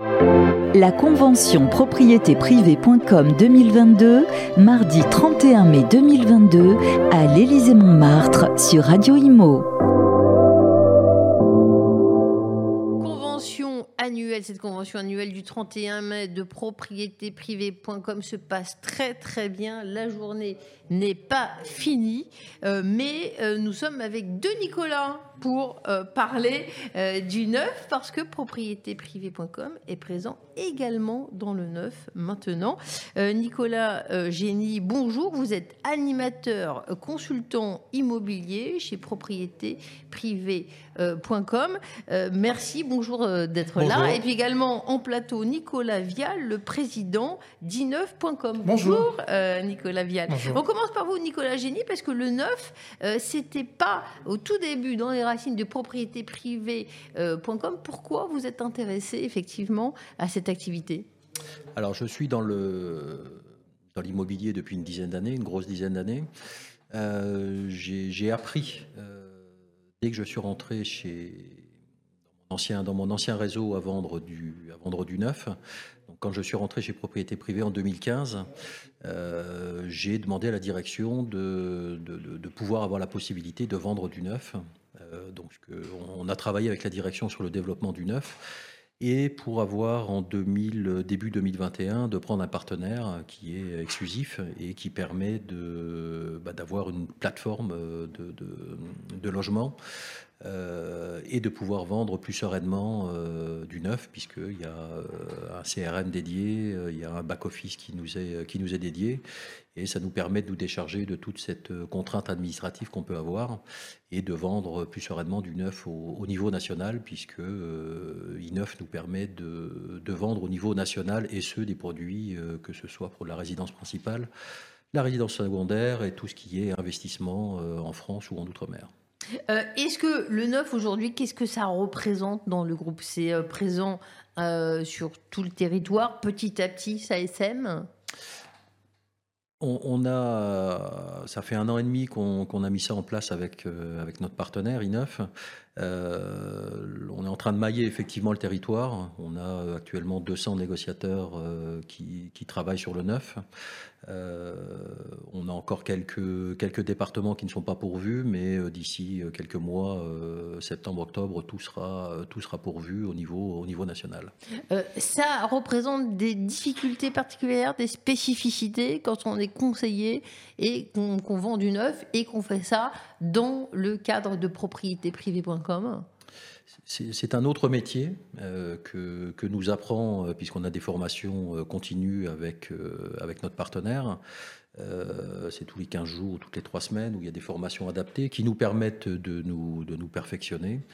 La convention propriétéprivée.com 2022, mardi 31 mai 2022, à l'Élysée-Montmartre sur Radio Imo. annuelle, cette convention annuelle du 31 mai de propriétéprivée.com se passe très très bien. La journée n'est pas finie, euh, mais euh, nous sommes avec deux Nicolas pour euh, parler du neuf parce que propriétéprivée.com est présent également dans le neuf maintenant. Nicolas Génie, bonjour, vous êtes animateur consultant immobilier chez propriétéprivée.com. merci, bonjour d'être là. Et puis également en plateau Nicolas Vial, le président d'ineuf.com. Bonjour, Nicolas Vial. On commence par vous Nicolas Génie parce que le neuf, c'était pas au tout début dans les de propriété privée.com. Euh, Pourquoi vous êtes intéressé effectivement à cette activité? Alors, je suis dans l'immobilier depuis une dizaine d'années, une grosse dizaine d'années. Euh, j'ai appris euh, dès que je suis rentré chez dans mon ancien réseau à vendre du, à vendre du neuf. Quand je suis rentré chez Propriété Privée en 2015, j'ai demandé à la direction de, de, pouvoir avoir la possibilité de vendre du neuf donc, on a travaillé avec la direction sur le développement du neuf et pour avoir en 2000, début 2021 de prendre un partenaire qui est exclusif et qui permet bah, d'avoir une plateforme de logement euh, et de pouvoir vendre plus sereinement euh, du neuf, puisqu'il y a euh, un CRM dédié, il y a un back-office qui, nous est, qui nous est dédié, et ça nous permet de nous décharger de toute cette contrainte administrative qu'on peut avoir et de vendre plus sereinement du neuf au, niveau national, puisque I9 nous permet de, de, vendre au niveau national et ceux des produits, que ce soit pour la résidence principale, la résidence secondaire et tout ce qui est investissement en France ou en Outre-mer. Euh, est-ce que le neuf aujourd'hui, qu'est-ce que ça représente dans le groupe? C'est euh, présent euh, sur tout le territoire, petit à petit, ça SM on, a, ça fait un an et demi qu'on a mis ça en place avec, avec notre partenaire I9. On est en train de mailler effectivement le territoire. On a actuellement 200 négociateurs qui, qui, travaillent sur le neuf. Euh, on a encore quelques, départements qui ne sont pas pourvus, mais euh, d'ici euh, quelques mois, septembre, octobre, tout sera, tout sera pourvu au niveau, au niveau national. ça représente des difficultés particulières, des spécificités quand on est conseiller et qu'on vend du neuf et qu'on fait ça dans le cadre de c'est un autre métier euh, que, nous apprend, euh, puisqu'on a des formations euh, continues avec, avec notre partenaire. c'est tous les 15 jours, toutes les 3 semaines, où il y a des formations adaptées qui nous permettent de nous, de nous perfectionner.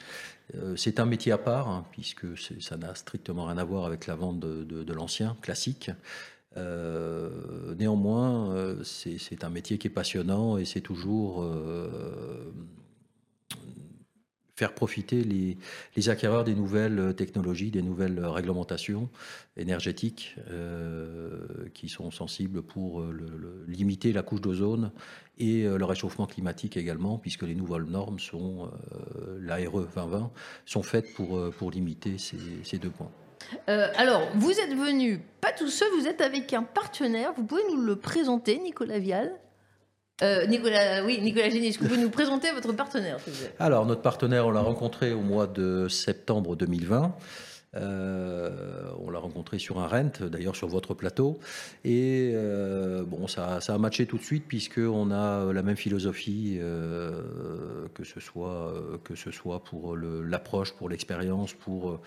c'est un métier à part, hein, puisque ça n'a strictement rien à voir avec la vente de l'ancien, classique. néanmoins, c'est un métier qui est passionnant et c'est toujours faire profiter les, acquéreurs des nouvelles euh, technologies, des nouvelles euh, réglementations énergétiques euh, qui sont sensibles pour limiter la couche d'ozone et le réchauffement climatique également, puisque les nouvelles normes sont, l'ARE 2020, sont faites pour, pour limiter ces, deux points. alors, vous êtes venu pas tout seul, vous êtes avec un partenaire. Vous pouvez nous le présenter, Nicolas Vial? Euh, Nicolas, oui, Nicolas Génie, vous pouvez nous présenter votre partenaire Alors, notre partenaire, on l'a rencontré au mois de septembre 2020. Euh, on l'a rencontré sur un rent, d'ailleurs sur votre plateau. Et euh, bon, ça, a matché tout de suite puisqu'on a la même philosophie, que, ce soit, que ce soit pour l'approche, pour l'expérience, pour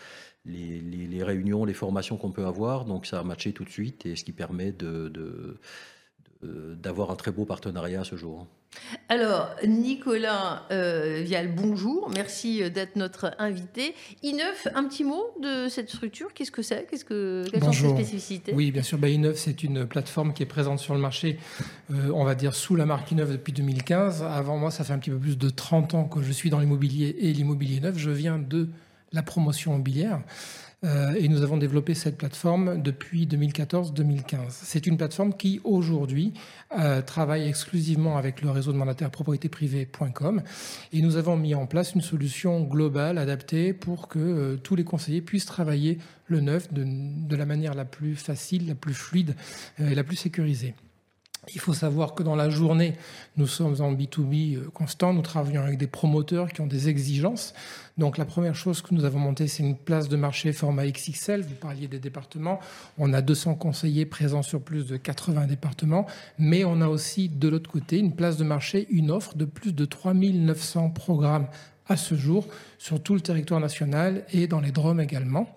les, réunions, les formations qu'on peut avoir. Donc ça a matché tout de suite et ce qui permet de d'avoir un très beau partenariat ce jour. Alors, Nicolas euh, Vial, bonjour. Merci euh, d'être notre invité. I9, un petit mot de cette structure? Qu'est-ce que c'est? Qu'est-ce que, Quelles sont ses spécificités? Oui, bien sûr. Bah, I9, c'est une plateforme qui est présente sur le marché, on va dire, sous la marque I9 depuis 2015. Avant moi, ça fait un petit peu plus de 30 ans que je suis dans l'immobilier et l'immobilier neuf. Je viens de la promotion immobilière. Euh, et nous avons développé cette plateforme depuis 2014-2015. C'est une plateforme qui aujourd'hui euh, travaille exclusivement avec le réseau de mandataires propriété privée.com et nous avons mis en place une solution globale adaptée pour que euh, tous les conseillers puissent travailler le neuf de, la manière la plus facile, la plus fluide et la plus sécurisée. Il faut savoir que dans la journée, nous sommes en B2B euh, constant, nous travaillons avec des promoteurs qui ont des exigences. Donc la première chose que nous avons montée, c'est une place de marché format XXL. Vous parliez des départements. On a 200 conseillers présents sur plus de 80 départements, mais on a aussi de l'autre côté une place de marché, une offre de plus de 3900 programmes à ce jour sur tout le territoire national et dans les DROM également,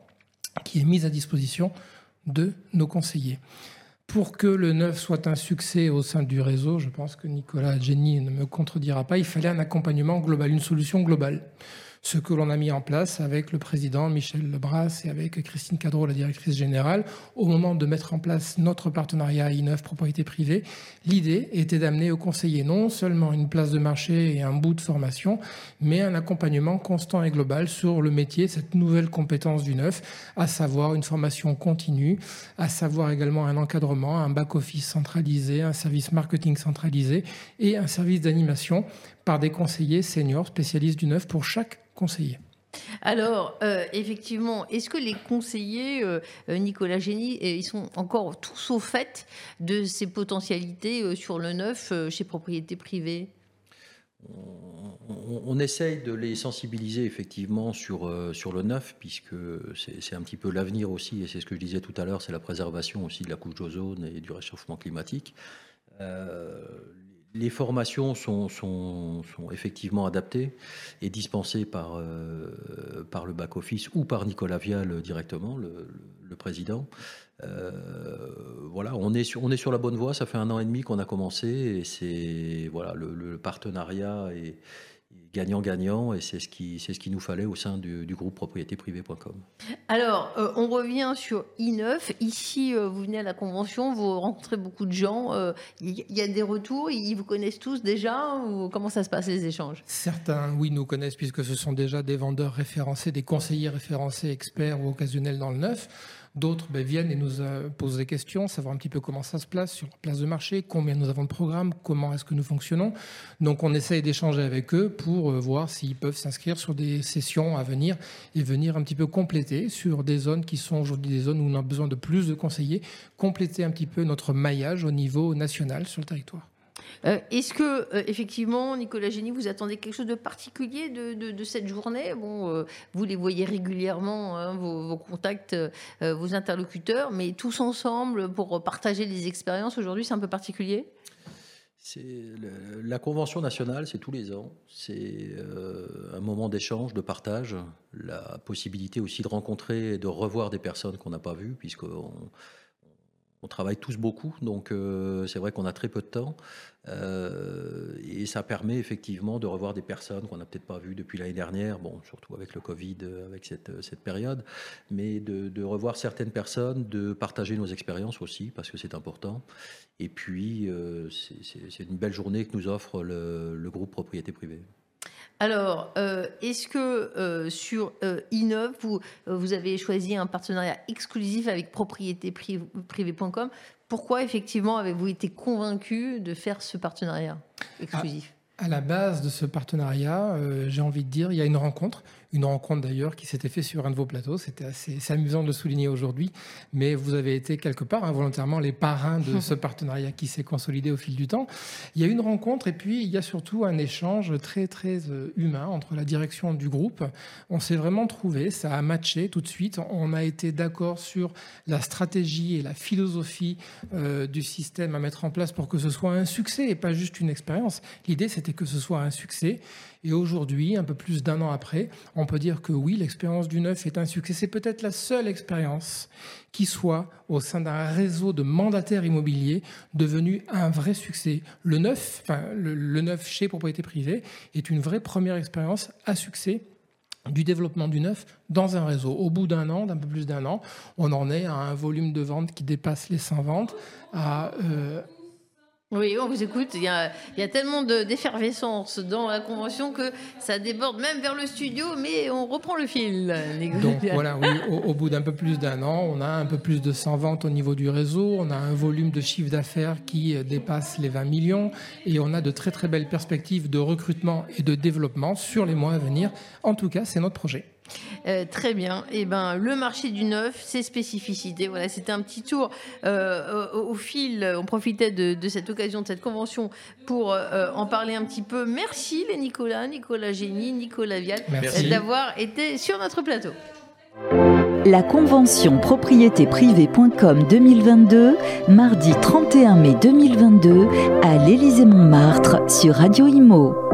qui est mise à disposition de nos conseillers. Pour que le neuf soit un succès au sein du réseau, je pense que Nicolas Jenny ne me contredira pas, il fallait un accompagnement global, une solution globale ce que l'on a mis en place avec le président Michel Lebras et avec Christine Cadreau, la directrice générale, au moment de mettre en place notre partenariat I9 propriété privée. L'idée était d'amener aux conseillers non seulement une place de marché et un bout de formation, mais un accompagnement constant et global sur le métier, cette nouvelle compétence du neuf, à savoir une formation continue, à savoir également un encadrement, un back-office centralisé, un service marketing centralisé et un service d'animation par des conseillers seniors spécialistes du neuf pour chaque conseiller. Alors, euh, effectivement, est-ce que les conseillers, euh, euh, Nicolas Génie, ils sont encore tous au fait de ces potentialités sur le neuf chez propriété privée? On, essaye de les sensibiliser effectivement sur, sur le neuf, puisque c'est un petit peu l'avenir aussi, et c'est ce que je disais tout à l'heure, c'est la préservation aussi de la couche d'ozone et du réchauffement climatique les formations sont, sont, effectivement adaptées et dispensées par, euh, par le back-office ou par Nicolas Vial directement, le, président. Euh, voilà, on est, sur, on est sur la bonne voie. Ça fait un an et demi qu'on a commencé et c'est voilà, le, partenariat est, gagnant-gagnant et c'est ce qui c'est ce qu'il nous fallait au sein du, groupe propriétéprivée.com. Alors, euh, on revient sur i9. Ici, euh, vous venez à la convention, vous rencontrez beaucoup de gens. Il euh, y, a des retours, ils vous connaissent tous déjà ou comment ça se passe les échanges? Certains, oui, nous connaissent puisque ce sont déjà des vendeurs référencés, des conseillers référencés, experts ou occasionnels dans le neuf. D'autres ben, viennent et nous euh, posent des questions, savoir un petit peu comment ça se place sur la place de marché, combien nous avons de programmes, comment est-ce que nous fonctionnons. Donc on essaye d'échanger avec eux pour euh, voir s'ils peuvent s'inscrire sur des sessions à venir et venir un petit peu compléter sur des zones qui sont aujourd'hui des zones où on a besoin de plus de conseillers, compléter un petit peu notre maillage au niveau national sur le territoire. Euh, est-ce que, euh, effectivement, Nicolas Génie, vous attendez quelque chose de particulier de, cette journée? Bon, euh, vous les voyez régulièrement, hein, vos, contacts, vos interlocuteurs, mais tous ensemble pour partager des expériences aujourd'hui, c'est un peu particulier? La convention nationale, c'est tous les ans. C'est un moment d'échange, de partage, la possibilité aussi de rencontrer et de revoir des personnes qu'on n'a pas vues, puisqu'on on travaille tous beaucoup, donc euh, c'est vrai qu'on a très peu de temps. Euh, et ça permet effectivement de revoir des personnes qu'on n'a peut-être pas vues depuis l'année dernière, bon, surtout avec le Covid, avec cette, période, mais de, revoir certaines personnes, de partager nos expériences aussi, parce que c'est important. Et puis, euh, c'est une belle journée que nous offre le, le groupe Propriété Privée. Alors, euh, est-ce que euh, sur euh, Innov, vous, vous, avez choisi un partenariat exclusif avec propriétéprivé.com Pourquoi effectivement avez-vous été convaincu de faire ce partenariat exclusif? à, la base de ce partenariat, j'ai envie de dire, il y a une rencontre, une rencontre d'ailleurs qui s'était faite sur un de vos plateaux. C'était assez, amusant de le souligner aujourd'hui, mais vous avez été quelque part involontairement les parrains de ce partenariat qui s'est consolidé au fil du temps. Il y a une rencontre et puis il y a surtout un échange très très euh, humain entre la direction du groupe. On s'est vraiment trouvé, ça a matché tout de suite. On a été d'accord sur la stratégie et la philosophie euh, du système à mettre en place pour que ce soit un succès et pas juste une expérience. L'idée c'était que ce soit un succès. Et aujourd'hui, un peu plus d'un an après, on peut dire que oui, l'expérience du neuf est un succès. C'est peut-être la seule expérience qui soit au sein d'un réseau de mandataires immobiliers devenu un vrai succès. Le neuf, le, chez propriété privée est une vraie première expérience à succès du développement du neuf dans un réseau. Au bout d'un an, d'un peu plus d'un an, on en est à un volume de vente qui dépasse les 100 ventes, euh, Oui, on vous écoute. Il y a, tellement d'effervescence dans la convention que ça déborde même vers le studio, mais on reprend le fil. Donc voilà, oui, au, bout d'un peu plus d'un an, on a un peu plus de 100 ventes au niveau du réseau, on a un volume de chiffre d'affaires qui euh, dépasse les 20 millions et on a de très très belles perspectives de recrutement et de développement sur les mois à venir. En tout cas, c'est notre projet. Euh, très bien. Et eh ben, le marché du neuf, ses spécificités. Voilà, c'était un petit tour euh, au, fil. On profitait de, cette occasion, de cette convention, pour euh, en parler un petit peu. Merci les Nicolas, Nicolas Génie, Nicolas Vial, d'avoir été sur notre plateau. La convention propriété privée.com 2022, mardi 31 mai 2022, à l'Élysée-Montmartre sur Radio Imo.